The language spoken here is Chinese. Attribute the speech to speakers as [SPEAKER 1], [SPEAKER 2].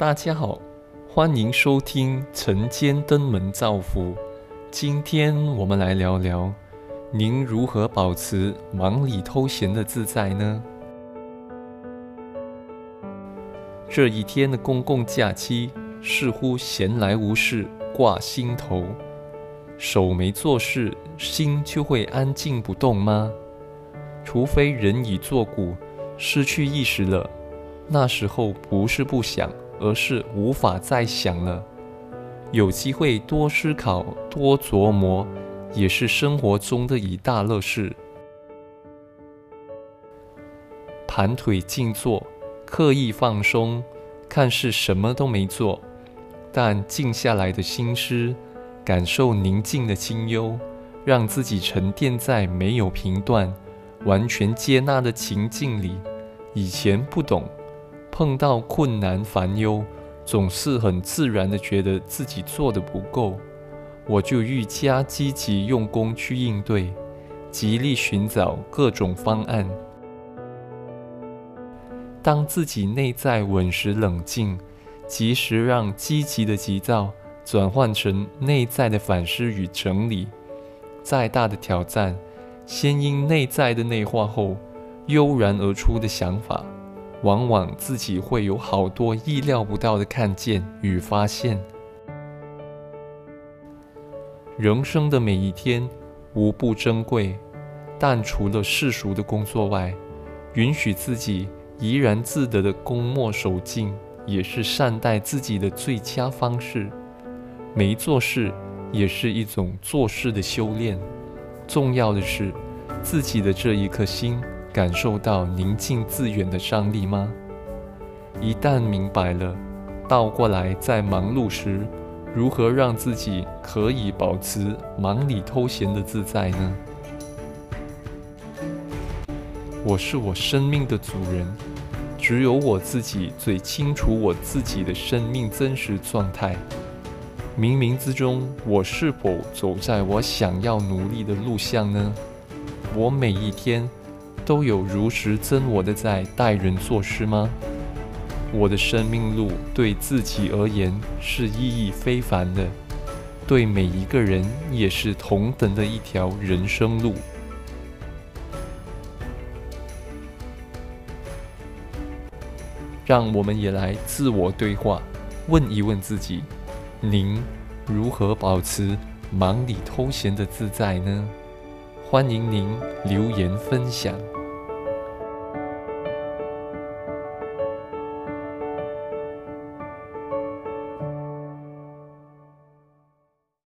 [SPEAKER 1] 大家好，欢迎收听晨间登门造福。今天我们来聊聊，您如何保持忙里偷闲的自在呢？这一天的公共假期，似乎闲来无事挂心头，手没做事，心就会安静不动吗？除非人已作古，失去意识了，那时候不是不想，而是无法再想了。有机会多思考、多琢磨，也是生活中的一大乐事。盘腿静坐，刻意放松，看似什么都没做，但静下来的心思，感受宁静的清幽，让自己沉淀在没有评断。完全接纳的情境里，以前不懂，碰到困难烦忧，总是很自然的觉得自己做的不够，我就愈加积极用功去应对，极力寻找各种方案。当自己内在稳实冷静，及时让积极的急躁转换成内在的反思与整理，再大的挑战。先因内在的内化后，悠然而出的想法，往往自己会有好多意料不到的看见与发现。人生的每一天无不珍贵，但除了世俗的工作外，允许自己怡然自得的功莫守静，也是善待自己的最佳方式。没做事也是一种做事的修炼。重要的是，自己的这一颗心感受到宁静致远的张力吗？一旦明白了，倒过来在忙碌时，如何让自己可以保持忙里偷闲的自在呢？我是我生命的主人，只有我自己最清楚我自己的生命真实状态。冥冥之中，我是否走在我想要努力的路上呢？我每一天都有如实真我的在待人做事吗？我的生命路对自己而言是意义非凡的，对每一个人也是同等的一条人生路。让我们也来自我对话，问一问自己。您如何保持忙里偷闲的自在呢？欢迎您留言分享。